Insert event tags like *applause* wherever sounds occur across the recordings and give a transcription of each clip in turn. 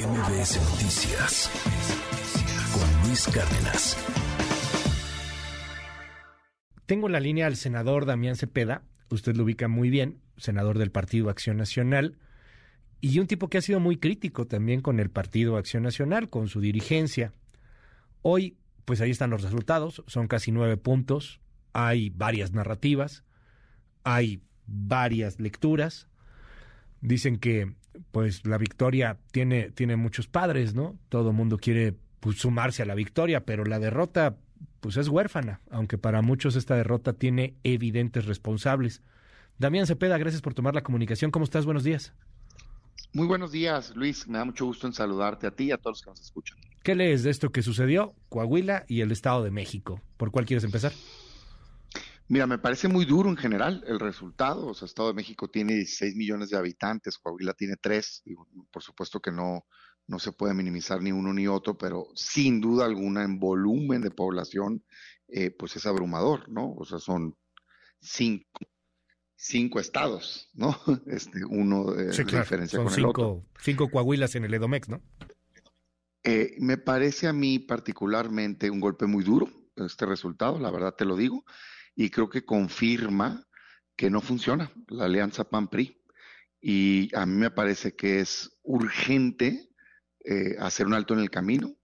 MBS Noticias con Luis Cárdenas. Tengo en la línea al senador Damián Cepeda, usted lo ubica muy bien, senador del Partido Acción Nacional, y un tipo que ha sido muy crítico también con el Partido Acción Nacional, con su dirigencia. Hoy, pues ahí están los resultados, son casi nueve puntos, hay varias narrativas, hay varias lecturas, dicen que pues la victoria tiene, tiene muchos padres, ¿no? Todo mundo quiere pues, sumarse a la victoria, pero la derrota pues es huérfana, aunque para muchos esta derrota tiene evidentes responsables. Damián Cepeda, gracias por tomar la comunicación. ¿Cómo estás? Buenos días. Muy buenos días, Luis. Me da mucho gusto en saludarte a ti y a todos los que nos escuchan. ¿Qué lees de esto que sucedió? Coahuila y el Estado de México. ¿Por cuál quieres empezar? Mira, me parece muy duro en general el resultado. O sea, Estado de México tiene 16 millones de habitantes, Coahuila tiene 3. por supuesto que no, no se puede minimizar ni uno ni otro, pero sin duda alguna en volumen de población, eh, pues es abrumador, ¿no? O sea, son cinco, cinco estados, ¿no? *laughs* Este, uno de, diferencia son con cinco, el otro. Cinco Coahuilas en el Edomex, ¿no? Eh, me parece a mí particularmente un golpe muy duro este resultado, la verdad te lo digo y creo que confirma que no funciona la alianza PAN-PRI. Y a mí me parece que es urgente eh, hacer un alto en el camino,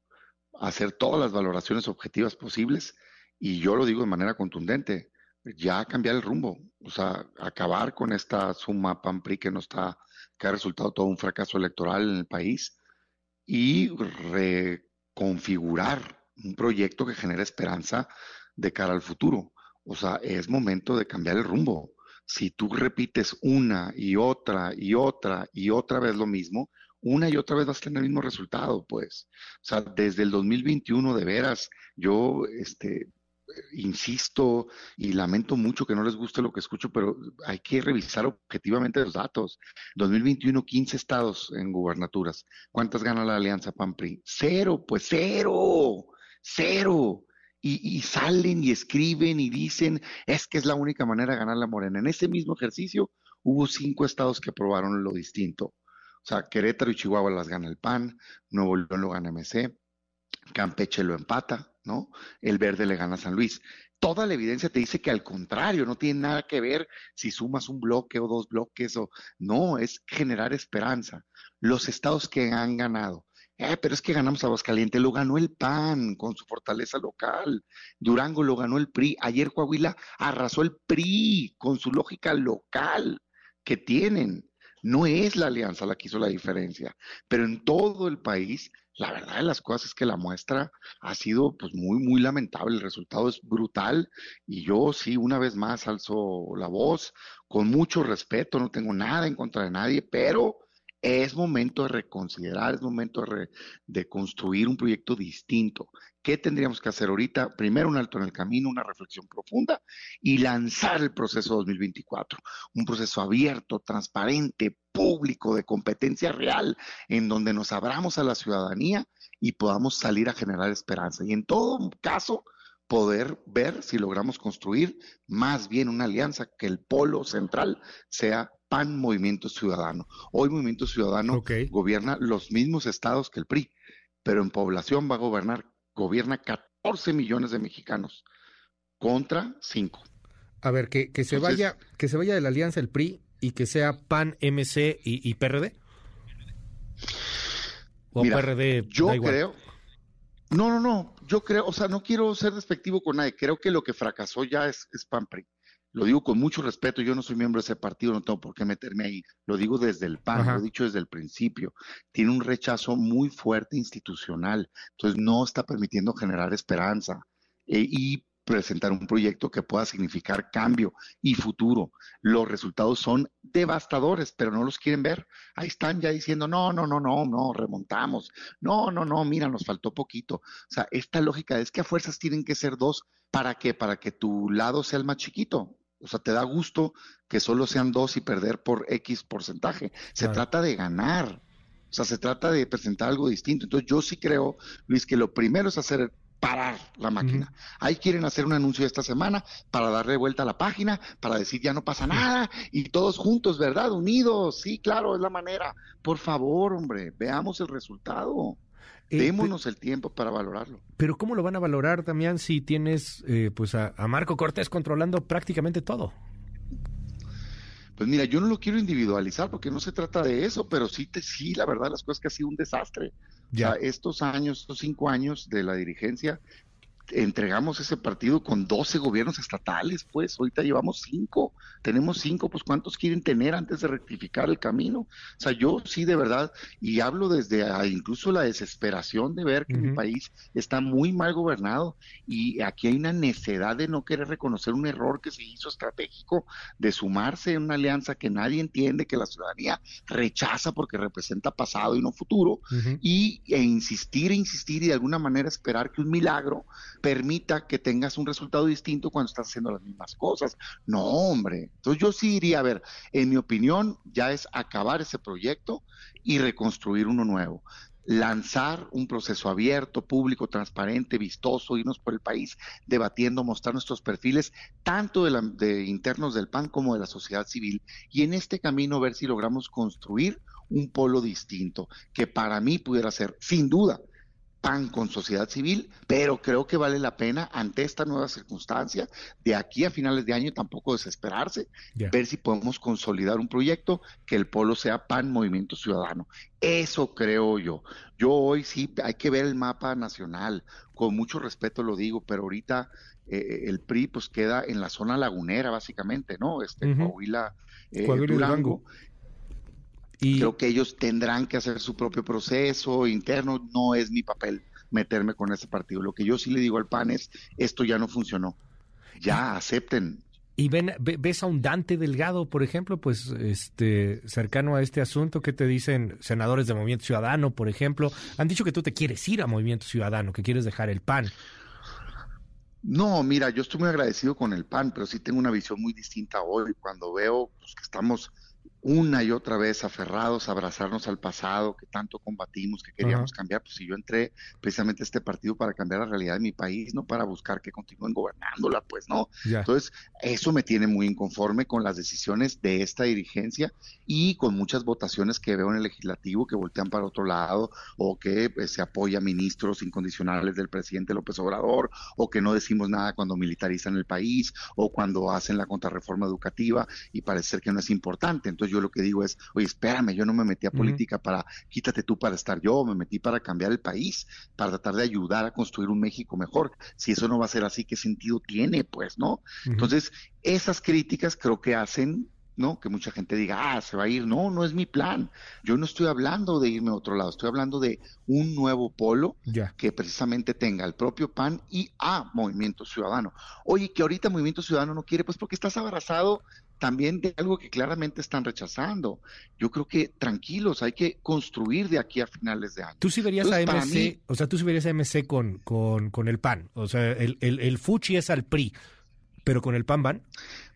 hacer todas las valoraciones objetivas posibles, y yo lo digo de manera contundente, ya cambiar el rumbo, o sea, acabar con esta suma PAN-PRI que nos está, que ha resultado todo un fracaso electoral en el país, y reconfigurar un proyecto que genere esperanza de cara al futuro. O sea, es momento de cambiar el rumbo. Si tú repites una y otra y otra y otra vez lo mismo, una y otra vez vas a tener el mismo resultado, pues. O sea, desde el 2021 de veras, yo, este, insisto y lamento mucho que no les guste lo que escucho, pero hay que revisar objetivamente los datos. 2021, 15 estados en gubernaturas. ¿Cuántas gana la alianza PAN-PRI? Cero, pues cero, cero y, salen y escriben y dicen, es que es la única manera de ganar la morena. En ese mismo ejercicio hubo cinco estados que aprobaron lo distinto. O sea, Querétaro y Chihuahua las gana el PAN, Nuevo León lo gana MC, Campeche lo empata, ¿no? El verde le gana a San Luis. Toda la evidencia te dice que al contrario, no tiene nada que ver si sumas un bloque o dos bloques o no, es generar esperanza. Los estados que han ganado, eh, pero es que ganamos a Aguascalientes, lo ganó el PAN con su fortaleza local. Durango lo ganó el PRI. Ayer Coahuila arrasó el PRI con su lógica local que tienen. No es la alianza la que hizo la diferencia, pero en todo el país, la verdad de las cosas es que la muestra ha sido pues muy, muy lamentable. El resultado es brutal y yo sí, una vez más alzo la voz con mucho respeto, no tengo nada en contra de nadie, pero es momento de reconsiderar, es momento de, construir un proyecto distinto. ¿Qué tendríamos que hacer ahorita? Primero un alto en el camino, una reflexión profunda y lanzar el proceso 2024. Un proceso abierto, transparente, público, de competencia real, en donde nos abramos a la ciudadanía y podamos salir a generar esperanza. Y en todo caso, poder ver si logramos construir más bien una alianza que el polo central sea PAN Movimiento Ciudadano. Hoy Movimiento Ciudadano gobierna los mismos estados que el PRI, pero en población va a gobernar, gobierna 14 millones de mexicanos contra 5. A ver, que, que se vaya, que se vaya de la alianza el PRI y que sea PAN, MC y, PRD. O PRD. Yo creo. No, no, no. Yo creo, o sea, no quiero ser despectivo con nadie. Creo que lo que fracasó ya es, es lo digo con mucho respeto, yo no soy miembro de ese partido, no tengo por qué meterme ahí, lo digo desde el PAN, lo he dicho desde el principio, tiene un rechazo muy fuerte institucional, entonces no está permitiendo generar esperanza eh, y presentar un proyecto que pueda significar cambio y futuro. Los resultados son devastadores, pero no los quieren ver. Ahí están ya diciendo, no, no, no, no, no, remontamos. No, no, no, mira, nos faltó poquito. O sea, esta lógica es que a fuerzas tienen que ser dos. ¿Para qué? Para que tu lado sea el más chiquito. O sea, te da gusto que solo sean dos y perder por X porcentaje. Se trata de ganar. O sea, se trata de presentar algo distinto. Entonces, yo sí creo, Luis, que lo primero es hacer parar la máquina. Ahí quieren hacer un anuncio esta semana para darle vuelta a la página, para decir ya no pasa nada y todos juntos, ¿verdad? Unidos, sí, claro, es la manera. Por favor, hombre, veamos el resultado. Eh, Démonos el tiempo para valorarlo. Pero ¿cómo lo van a valorar, Damián, si tienes eh, pues a, Marco Cortés controlando prácticamente todo? Pues mira, yo no lo quiero individualizar porque no se trata de eso, pero sí, te, sí, la verdad, las cosas que ha sido un desastre. Ya. estos años, estos cinco años de la dirigencia, entregamos ese partido con 12 gobiernos estatales, pues ahorita llevamos cinco, tenemos cinco, pues ¿cuántos quieren tener antes de rectificar el camino? O sea, yo sí de verdad, y hablo desde incluso la desesperación de ver que mi país está muy mal gobernado y aquí hay una necedad de no querer reconocer un error que se hizo estratégico, de sumarse en una alianza que nadie entiende, que la ciudadanía rechaza porque representa pasado y no futuro, y e insistir, e insistir y de alguna manera esperar que un milagro permita que tengas un resultado distinto cuando estás haciendo las mismas cosas. No, hombre. Entonces yo sí diría, a ver, en mi opinión, ya es acabar ese proyecto y reconstruir uno nuevo lanzar un proceso abierto, público, transparente, vistoso, irnos por el país debatiendo, mostrar nuestros perfiles, tanto de, de, internos del PAN como de la sociedad civil, y en este camino ver si logramos construir un polo distinto, que para mí pudiera ser, sin duda, con sociedad civil, pero creo que vale la pena ante esta nueva circunstancia, de aquí a finales de año tampoco desesperarse, ver si podemos consolidar un proyecto que el polo sea PAN Movimiento Ciudadano. Eso creo yo. Yo hoy sí hay que ver el mapa nacional, con mucho respeto lo digo, pero ahorita eh, el PRI pues queda en la zona lagunera básicamente, ¿no? Este Coahuila, eh, Durango. Y... Creo que ellos tendrán que hacer su propio proceso interno, no es mi papel meterme con ese partido. Lo que yo sí le digo al PAN es, esto ya no funcionó, ya acepten. Y ven, ves a un Dante Delgado, por ejemplo, pues este cercano a este asunto, ¿qué te dicen senadores de Movimiento Ciudadano, por ejemplo? Han dicho que tú te quieres ir a Movimiento Ciudadano, que quieres dejar el PAN. No, mira, yo estoy muy agradecido con el PAN, pero sí tengo una visión muy distinta hoy cuando veo pues, que estamos una y otra vez aferrados a abrazarnos al pasado que tanto combatimos, que queríamos cambiar, pues si yo entré precisamente a este partido para cambiar la realidad de mi país, no para buscar que continúen gobernándola, pues no. Entonces, eso me tiene muy inconforme con las decisiones de esta dirigencia y con muchas votaciones que veo en el legislativo que voltean para otro lado o que pues, se apoya a ministros incondicionales del presidente López Obrador o que no decimos nada cuando militarizan el país o cuando hacen la contrarreforma educativa y parece ser que no es importante. Entonces, yo lo que digo es, oye, espérame, yo no me metí a política para, quítate tú para estar yo, me metí para cambiar el país, para tratar de ayudar a construir un México mejor. Si eso no va a ser así, ¿qué sentido tiene? Pues, ¿no? Entonces, esas críticas creo que hacen ¿no? Que mucha gente diga, ah, se va a ir. No, no es mi plan. Yo no estoy hablando de irme a otro lado, estoy hablando de un nuevo polo que precisamente tenga el propio PAN y a Movimiento Ciudadano. Oye, que ahorita Movimiento Ciudadano no quiere, pues porque estás abrazado también de algo que claramente están rechazando. Yo creo que tranquilos, hay que construir de aquí a finales de año. Tú sí verías a MC, o sea, tú sí verías a MC con, con, con el PAN, o sea, el, el, el Fuchi es al PRI, pero con el PAN van.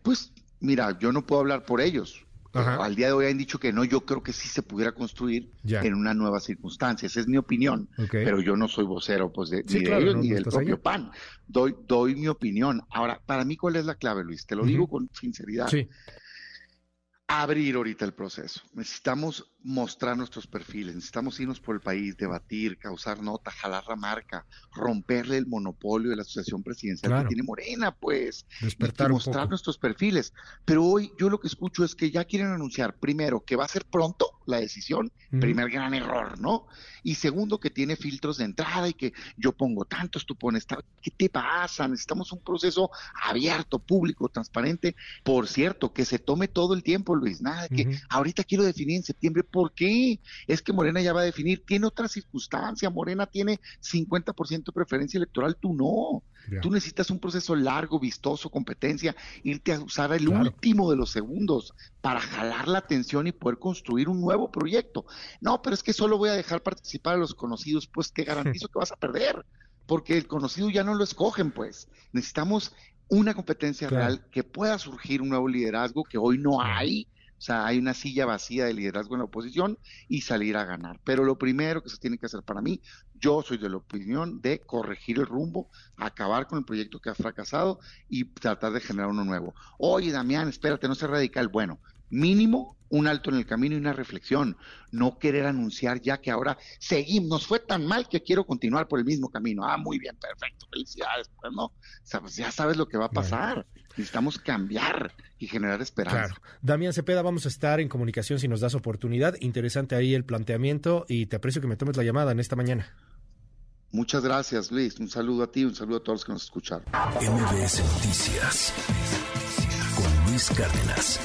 Pues mira, yo no puedo hablar por ellos. Al día de hoy han dicho que no, yo creo que sí se pudiera construir en una nueva circunstancia. Esa es mi opinión, pero yo no soy vocero pues, de, ni de ellos ni del propio PAN. Doy, doy mi opinión. Ahora, para mí, ¿cuál es la clave, Luis? Te lo digo con sinceridad. Sí abrir ahorita el proceso. Necesitamos mostrar nuestros perfiles, necesitamos irnos por el país, debatir, causar nota, jalar la marca, romperle el monopolio de la asociación presidencial que tiene Morena, pues, Despertar mostrar nuestros perfiles. Pero hoy yo lo que escucho es que ya quieren anunciar, primero, que va a ser pronto la decisión, primer gran error, ¿no? Y segundo, que tiene filtros de entrada y que yo pongo tantos, tú pones tantos. ¿Qué te pasa? Necesitamos un proceso abierto, público, transparente. Por cierto, que se tome todo el tiempo, Luis. Nada que ahorita quiero definir en septiembre. ¿Por qué? Es que Morena ya va a definir. Tiene otra circunstancia. Morena tiene 50% de preferencia electoral, tú no. Tú necesitas un proceso largo, vistoso, competencia, irte a usar el último de los segundos para jalar la atención y poder construir un nuevo proyecto. No, pero es que solo voy a dejar participar a los conocidos, pues te garantizo que vas a perder, porque el conocido ya no lo escogen, pues. Necesitamos una competencia real que pueda surgir un nuevo liderazgo que hoy no hay O sea, hay una silla vacía de liderazgo en la oposición y salir a ganar. Pero lo primero que se tiene que hacer para mí, yo soy de la opinión de corregir el rumbo, acabar con el proyecto que ha fracasado y tratar de generar uno nuevo. Oye, Damián, espérate, no sea radical. Bueno, mínimo un alto en el camino y una reflexión, no querer anunciar ya que ahora seguimos, nos fue tan mal que quiero continuar por el mismo camino. Ah, muy bien, perfecto, felicidades. Pues no, pues ya sabes lo que va a pasar. Necesitamos cambiar y generar esperanza. Claro. Damián Cepeda, vamos a estar en comunicación si nos das oportunidad. Interesante ahí el planteamiento y te aprecio que me tomes la llamada en esta mañana. Muchas gracias, Luis. Un saludo a ti, un saludo a todos los que nos escucharon. MBS Noticias con Luis Cárdenas.